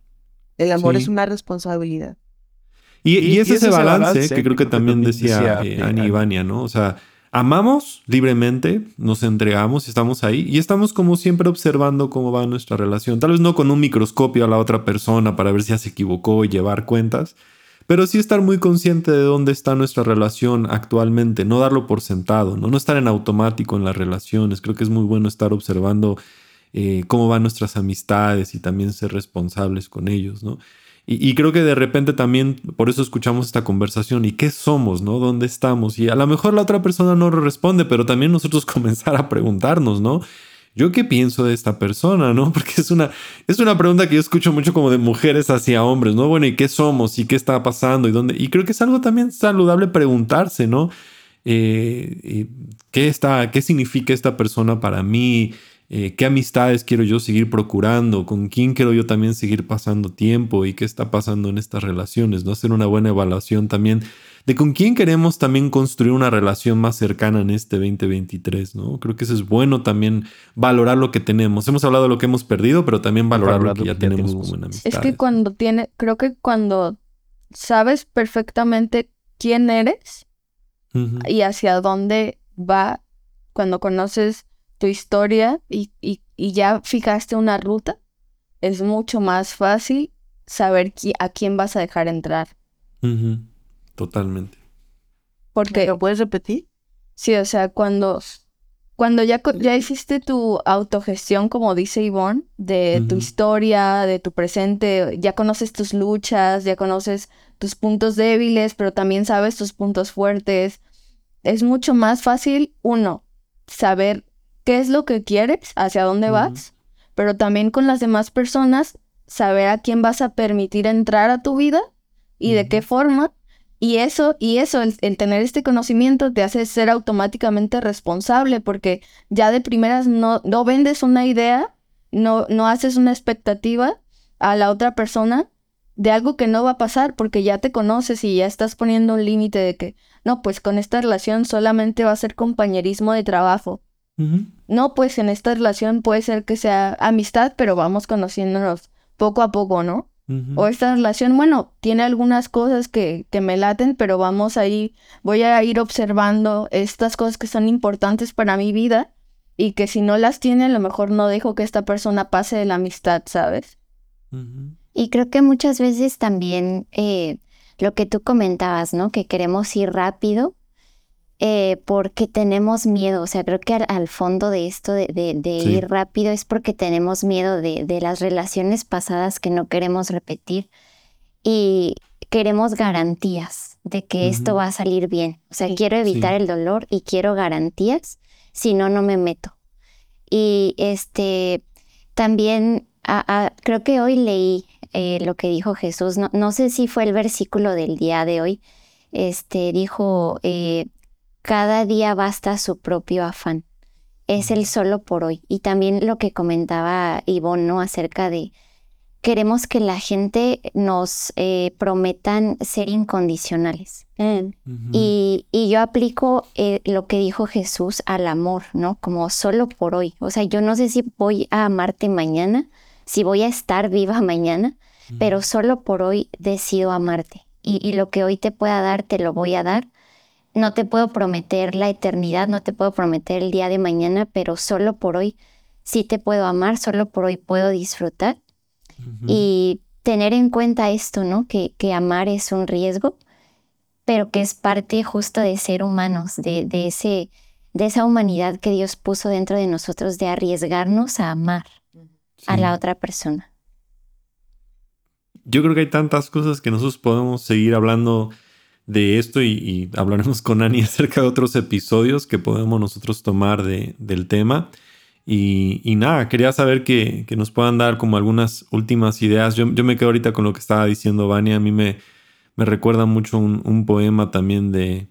El amor es una responsabilidad. Y, es ese balance, que creo que también decía, eh, Ani Ivania, ¿no? O sea, amamos libremente, nos entregamos, estamos ahí y estamos como siempre observando cómo va nuestra relación. Tal vez no con un microscopio a la otra persona para ver si ya se equivocó y llevar cuentas, pero sí estar muy consciente de dónde está nuestra relación actualmente, no darlo por sentado, no, no estar en automático en las relaciones. Creo que es muy bueno estar observando eh, cómo van nuestras amistades y también ser responsables con ellos, ¿no? Y, creo que de repente también por eso escuchamos esta conversación y qué somos, ¿no? ¿Dónde estamos? Y a lo mejor la otra persona no responde, pero también nosotros comenzar a preguntarnos, ¿no? ¿Yo qué pienso de esta persona, no? Porque es una, es una pregunta que yo escucho mucho como de mujeres hacia hombres, ¿no? Bueno, ¿y qué somos? ¿Y qué está pasando? ¿Y dónde? Y creo que es algo también saludable preguntarse, ¿no? Eh, ¿qué, está, ¿Qué significa esta persona para mí? Eh, qué amistades quiero yo seguir procurando, con quién quiero yo también seguir pasando tiempo y qué está pasando en estas relaciones, ¿no? Hacer una buena evaluación también de con quién queremos también construir una relación más cercana en este 2023, ¿no? Creo que eso es bueno también valorar lo que tenemos. Hemos hablado de lo que hemos perdido, pero también valorar, lo que ya, tenemos, como una amistad. Es que cuando tiene, creo que cuando sabes perfectamente quién eres y hacia dónde va cuando conoces tu historia y, ya fijaste una ruta, es mucho más fácil saber a quién vas a dejar entrar. Totalmente. Porque, ¿Lo puedes repetir? Sí, o sea, cuando, cuando ya, ya hiciste tu autogestión, como dice Ivonne, de tu historia, de tu presente, ya conoces tus luchas, ya conoces tus puntos débiles, pero también sabes tus puntos fuertes. Es mucho más fácil, uno, saber qué es lo que quieres, hacia dónde vas, pero también con las demás personas, saber a quién vas a permitir entrar a tu vida y de qué forma. Y eso, y eso, el, tener este conocimiento te hace ser automáticamente responsable, porque ya de primeras no, no vendes una idea, no, no haces una expectativa a la otra persona de algo que no va a pasar porque ya te conoces y ya estás poniendo un límite de que, no, pues con esta relación solamente va a ser compañerismo de trabajo. No, pues en esta relación puede ser que sea amistad, pero vamos conociéndonos poco a poco, ¿no? O esta relación, bueno, tiene algunas cosas que, que me laten, pero vamos ahí, voy a ir observando estas cosas que son importantes para mi vida y que si no las tiene, a lo mejor no dejo que esta persona pase de la amistad, ¿sabes? Y creo que muchas veces también eh, lo que tú comentabas, ¿no? Que queremos ir rápido eh, porque tenemos miedo. O sea, creo que al, fondo de esto de, ir rápido es porque tenemos miedo de, las relaciones pasadas que no queremos repetir y queremos garantías de que esto va a salir bien. O sea, quiero evitar el dolor y quiero garantías, si no, no me meto. Y este, también creo que hoy leí eh, lo que dijo Jesús, no, no, sé si fue el versículo del día de hoy, este, dijo, eh, cada día basta su propio afán, es el solo por hoy. Y también lo que comentaba Ivonne, ¿no? Acerca de, queremos que la gente nos eh, prometan ser incondicionales. y, y, yo aplico lo que dijo Jesús al amor, ¿no? Como solo por hoy. O sea, yo no sé si voy a amarte mañana, si voy a estar viva mañana, pero solo por hoy decido amarte. Y, lo que hoy te pueda dar, te lo voy a dar. No te puedo prometer la eternidad, no te puedo prometer el día de mañana, pero solo por hoy sí te puedo amar, solo por hoy puedo disfrutar. Y tener en cuenta esto, ¿no? Que, que, amar es un riesgo, pero que es parte justo de ser humanos, de, de, ese, de esa humanidad que Dios puso dentro de nosotros, de arriesgarnos a amar a la otra persona. Yo creo que hay tantas cosas que nosotros podemos seguir hablando de esto y, hablaremos con Ani acerca de otros episodios que podemos nosotros tomar de, del tema. Y, nada, quería saber que, nos puedan dar como algunas últimas ideas. Yo, yo, me quedo ahorita con lo que estaba diciendo Vania. A mí me, me recuerda mucho un poema también de,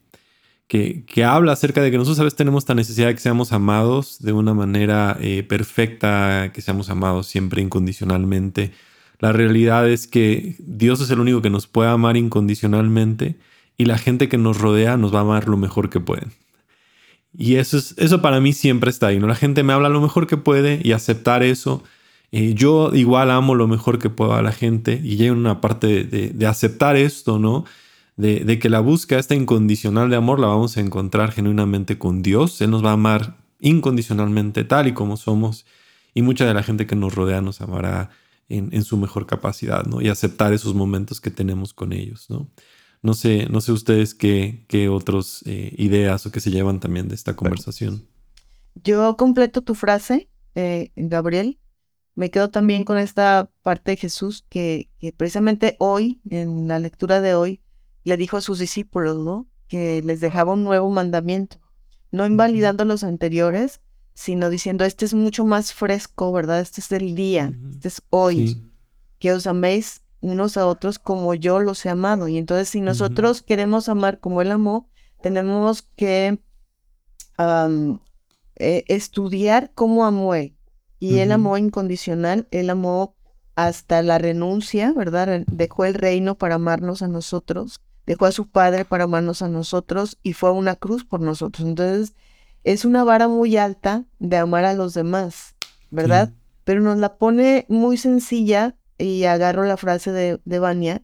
que, habla acerca de que nosotros a veces tenemos esta necesidad de que seamos amados de una manera eh, perfecta, que seamos amados siempre incondicionalmente. La realidad es que Dios es el único que nos puede amar incondicionalmente y la gente que nos rodea nos va a amar lo mejor que pueden. Y eso, es, eso para mí siempre está ahí, ¿no? La gente me habla lo mejor que puede y aceptar eso. Eh, yo igual amo lo mejor que puedo a la gente y llega una parte de, de aceptar esto, ¿no? de, que la búsqueda, esta incondicional de amor, la vamos a encontrar genuinamente con Dios. Él nos va a amar incondicionalmente tal y como somos y mucha de la gente que nos rodea nos amará en, su mejor capacidad, ¿no? Y aceptar esos momentos que tenemos con ellos, ¿no? No sé, no sé ustedes qué, qué otras eh, ideas o qué se llevan también de esta conversación. Yo completo tu frase, eh, Gabriel. Me quedo también con esta parte de Jesús que, que precisamente hoy, en la lectura de hoy, le dijo a sus discípulos, ¿no? Que les dejaba un nuevo mandamiento, no invalidando los anteriores, sino diciendo, este es mucho más fresco, ¿verdad? Este es el día, este es hoy, que os améis unos a otros como yo los he amado. Y entonces si nosotros queremos amar como Él amó, tenemos que eh, estudiar cómo amó Él. Y Él amó incondicional, Él amó hasta la renuncia, ¿verdad? Dejó el reino para amarnos a nosotros dejó a su Padre para amarnos a nosotros y fue a una cruz por nosotros. Entonces, es una vara muy alta de amar a los demás, ¿verdad? Pero nos la pone muy sencilla y agarro la frase de, de Vania,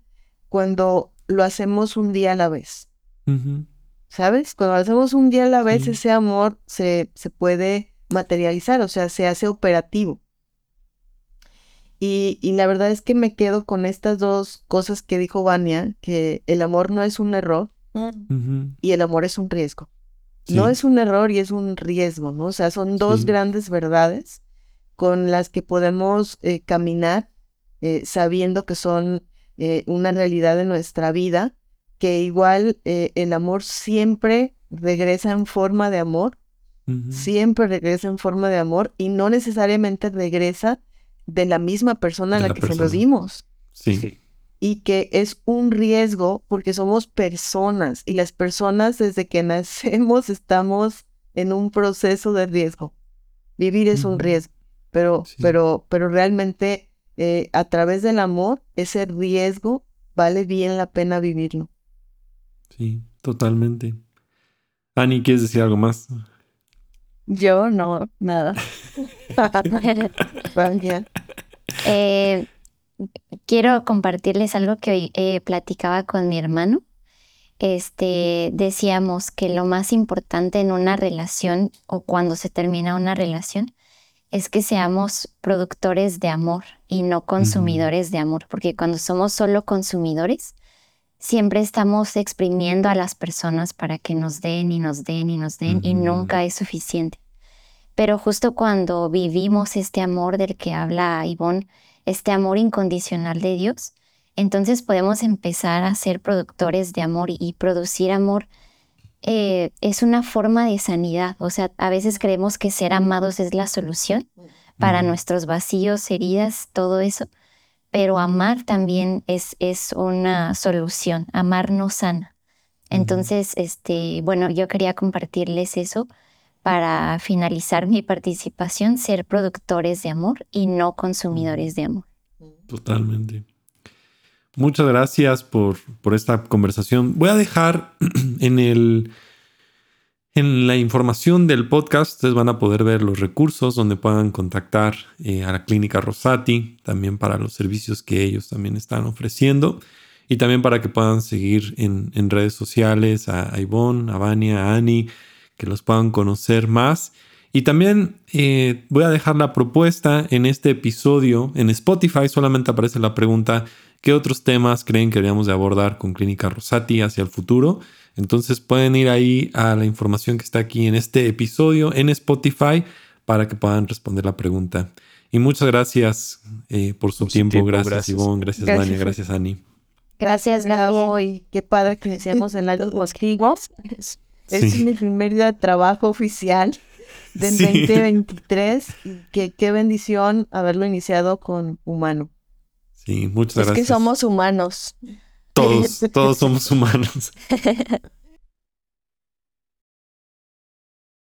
cuando lo hacemos un día a la vez. ¿sabes? Cuando hacemos un día a la vez, ese amor se, se puede materializar, o sea, se hace operativo. Y, y, la verdad es que me quedo con estas dos cosas que dijo Vania, que el amor no es un error y el amor es un riesgo. No es un error y es un riesgo, ¿no? O sea, son dos grandes verdades con las que podemos eh, caminar eh, sabiendo que son eh, una realidad de nuestra vida, que igual el amor siempre regresa en forma de amor, siempre regresa en forma de amor y no necesariamente regresa de la misma persona a la, que se lo dimos. Sí. Y que es un riesgo porque somos personas y las personas desde que nacemos estamos en un proceso de riesgo. Vivir es un riesgo, pero, pero, pero realmente eh, a través del amor, ese riesgo vale bien la pena vivirlo. Sí, totalmente. Ani, ¿quieres decir algo más? Yo no, nada. eh, quiero compartirles algo que hoy eh, platicaba con mi hermano. Este, decíamos que lo más importante en una relación o cuando se termina una relación es que seamos productores de amor y no consumidores de amor, porque cuando somos solo consumidores, siempre estamos exprimiendo a las personas para que nos den y nos den y nos den y nunca es suficiente. Pero justo cuando vivimos este amor del que habla Ivonne, este amor incondicional de Dios, entonces podemos empezar a ser productores de amor y producir amor eh, es una forma de sanidad. O sea, a veces creemos que ser amados es la solución para nuestros vacíos, heridas, todo eso pero amar también es, es una solución, amar no sana. Entonces, este, bueno, yo quería compartirles eso para finalizar mi participación, ser productores de amor y no consumidores de amor. Totalmente. Muchas gracias por, por esta conversación. Voy a dejar en el en la información del podcast ustedes van a poder ver los recursos donde puedan contactar eh, a la clínica Rosati, también para los servicios que ellos también están ofreciendo y también para que puedan seguir en, redes sociales a, Ivonne, a Vania, a Ani, que los puedan conocer más. Y también eh, voy a dejar la propuesta en este episodio. En Spotify solamente aparece la pregunta, ¿qué otros temas creen que deberíamos de abordar con Clínica Rosati hacia el futuro? Entonces pueden ir ahí a la información que está aquí en este episodio en Spotify para que puedan responder la pregunta. Y muchas gracias eh, por su tiempo. Gracias, gracias, Ivonne. Gracias, Dani. Gracias, Ani. Gracias, Gabo. Y qué padre que decíamos en la Mosquigos. Es mi primer día de trabajo oficial del 2023. Y qué bendición haberlo iniciado con humano. Sí, muchas gracias. Es que somos humanos. Todos, todos somos humanos.